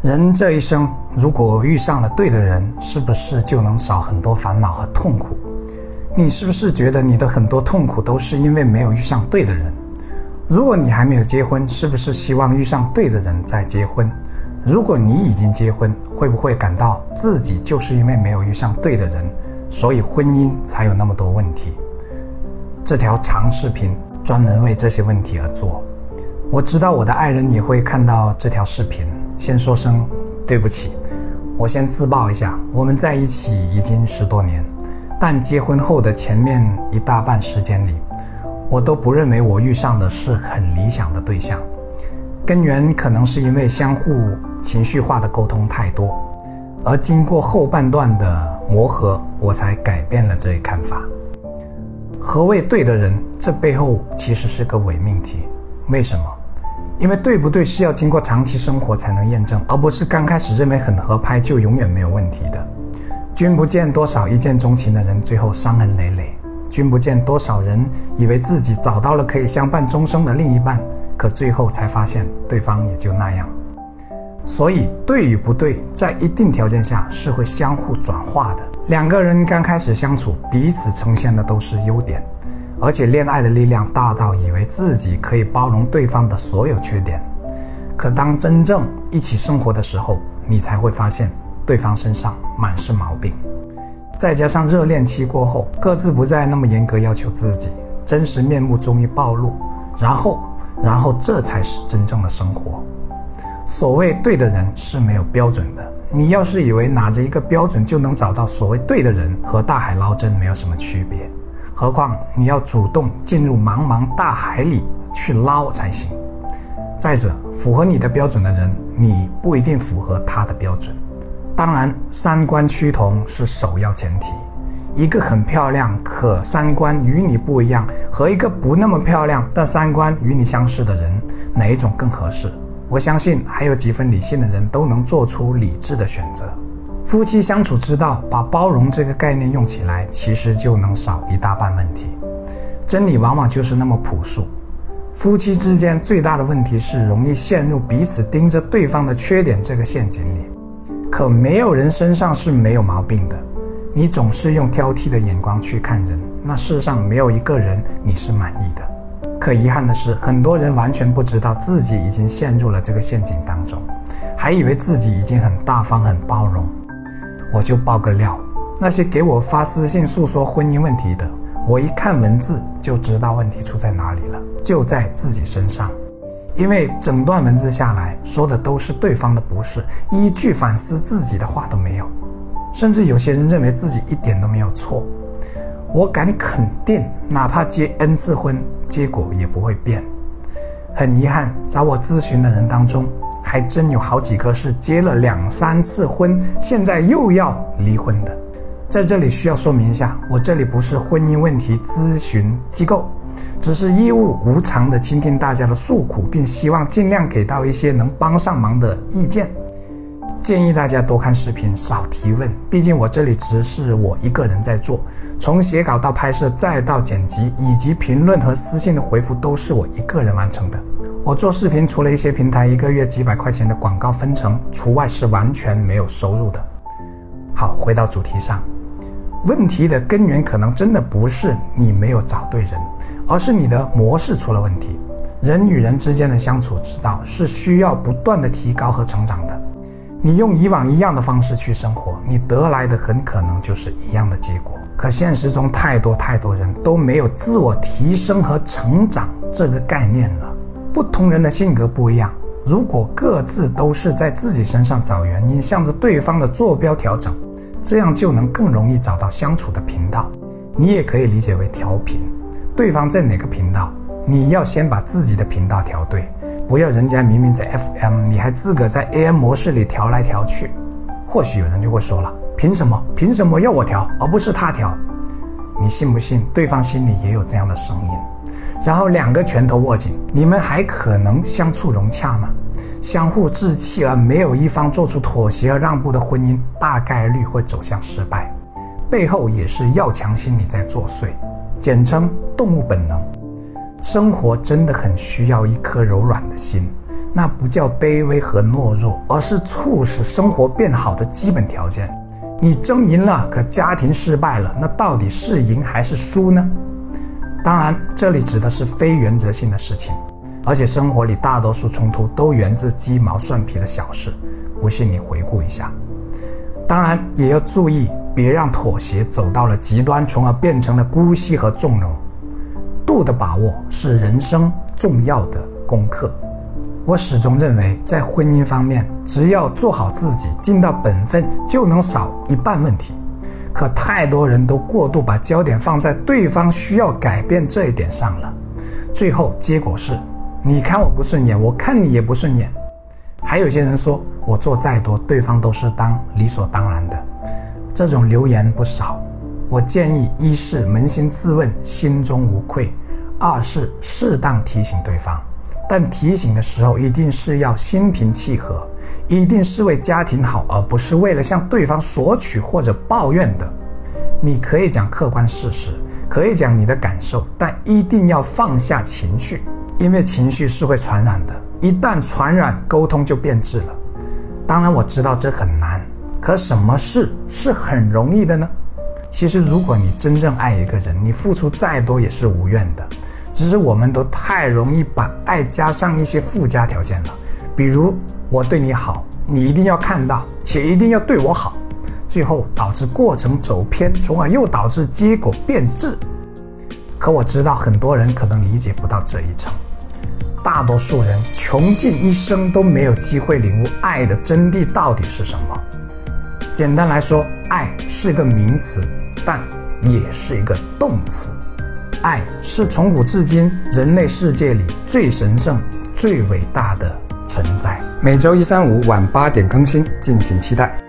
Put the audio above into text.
人这一生，如果遇上了对的人，是不是就能少很多烦恼和痛苦？你是不是觉得你的很多痛苦都是因为没有遇上对的人？如果你还没有结婚，是不是希望遇上对的人再结婚？如果你已经结婚，会不会感到自己就是因为没有遇上对的人，所以婚姻才有那么多问题？这条长视频专门为这些问题而做。我知道我的爱人也会看到这条视频。先说声对不起，我先自曝一下，我们在一起已经十多年，但结婚后的前面一大半时间里，我都不认为我遇上的是很理想的对象。根源可能是因为相互情绪化的沟通太多，而经过后半段的磨合，我才改变了这一看法。何谓对的人？这背后其实是个伪命题。为什么？因为对不对是要经过长期生活才能验证，而不是刚开始认为很合拍就永远没有问题的。君不见多少一见钟情的人最后伤痕累累，君不见多少人以为自己找到了可以相伴终生的另一半，可最后才发现对方也就那样。所以对与不对，在一定条件下是会相互转化的。两个人刚开始相处，彼此呈现的都是优点。而且恋爱的力量大到以为自己可以包容对方的所有缺点，可当真正一起生活的时候，你才会发现对方身上满是毛病。再加上热恋期过后，各自不再那么严格要求自己，真实面目终于暴露，然后，然后这才是真正的生活。所谓对的人是没有标准的，你要是以为拿着一个标准就能找到所谓对的人，和大海捞针没有什么区别。何况你要主动进入茫茫大海里去捞才行。再者，符合你的标准的人，你不一定符合他的标准。当然，三观趋同是首要前提。一个很漂亮可三观与你不一样，和一个不那么漂亮但三观与你相似的人，哪一种更合适？我相信还有几分理性的人都能做出理智的选择。夫妻相处之道，把包容这个概念用起来，其实就能少一大半问题。真理往往就是那么朴素。夫妻之间最大的问题是容易陷入彼此盯着对方的缺点这个陷阱里。可没有人身上是没有毛病的。你总是用挑剔的眼光去看人，那世上没有一个人你是满意的。可遗憾的是，很多人完全不知道自己已经陷入了这个陷阱当中，还以为自己已经很大方、很包容。我就爆个料，那些给我发私信诉说婚姻问题的，我一看文字就知道问题出在哪里了，就在自己身上。因为整段文字下来说的都是对方的不是，一句反思自己的话都没有，甚至有些人认为自己一点都没有错。我敢肯定，哪怕结 n 次婚，结果也不会变。很遗憾，找我咨询的人当中。还真有好几个是结了两三次婚，现在又要离婚的。在这里需要说明一下，我这里不是婚姻问题咨询机构，只是义务无偿的倾听大家的诉苦，并希望尽量给到一些能帮上忙的意见。建议大家多看视频，少提问。毕竟我这里只是我一个人在做，从写稿到拍摄，再到剪辑，以及评论和私信的回复，都是我一个人完成的。我做视频，除了一些平台一个月几百块钱的广告分成除外，是完全没有收入的。好，回到主题上，问题的根源可能真的不是你没有找对人，而是你的模式出了问题。人与人之间的相处之道是需要不断的提高和成长的。你用以往一样的方式去生活，你得来的很可能就是一样的结果。可现实中太多太多人都没有自我提升和成长这个概念了。不同人的性格不一样，如果各自都是在自己身上找原因，向着对方的坐标调整，这样就能更容易找到相处的频道。你也可以理解为调频，对方在哪个频道，你要先把自己的频道调对，不要人家明明在 FM，你还自个在 AM 模式里调来调去。或许有人就会说了，凭什么？凭什么要我调，而不是他调？你信不信？对方心里也有这样的声音。然后两个拳头握紧，你们还可能相处融洽吗？相互置气而没有一方做出妥协和让步的婚姻，大概率会走向失败。背后也是要强心理在作祟，简称动物本能。生活真的很需要一颗柔软的心，那不叫卑微和懦弱，而是促使生活变好的基本条件。你争赢了，可家庭失败了，那到底是赢还是输呢？当然，这里指的是非原则性的事情，而且生活里大多数冲突都源自鸡毛蒜皮的小事。不信你回顾一下。当然也要注意，别让妥协走到了极端，从而变成了姑息和纵容。度的把握是人生重要的功课。我始终认为，在婚姻方面，只要做好自己，尽到本分，就能少一半问题。可太多人都过度把焦点放在对方需要改变这一点上了，最后结果是，你看我不顺眼，我看你也不顺眼。还有些人说我做再多，对方都是当理所当然的，这种留言不少。我建议：一是扪心自问，心中无愧；二是适当提醒对方。但提醒的时候，一定是要心平气和，一定是为家庭好，而不是为了向对方索取或者抱怨的。你可以讲客观事实，可以讲你的感受，但一定要放下情绪，因为情绪是会传染的。一旦传染，沟通就变质了。当然，我知道这很难，可什么事是很容易的呢？其实，如果你真正爱一个人，你付出再多也是无怨的。只是我们都太容易把爱加上一些附加条件了，比如我对你好，你一定要看到，且一定要对我好，最后导致过程走偏，从而又导致结果变质。可我知道很多人可能理解不到这一层，大多数人穷尽一生都没有机会领悟爱的真谛到底是什么。简单来说，爱是个名词，但也是一个动词。爱是从古至今人类世界里最神圣、最伟大的存在。每周一、三、五晚八点更新，敬请期待。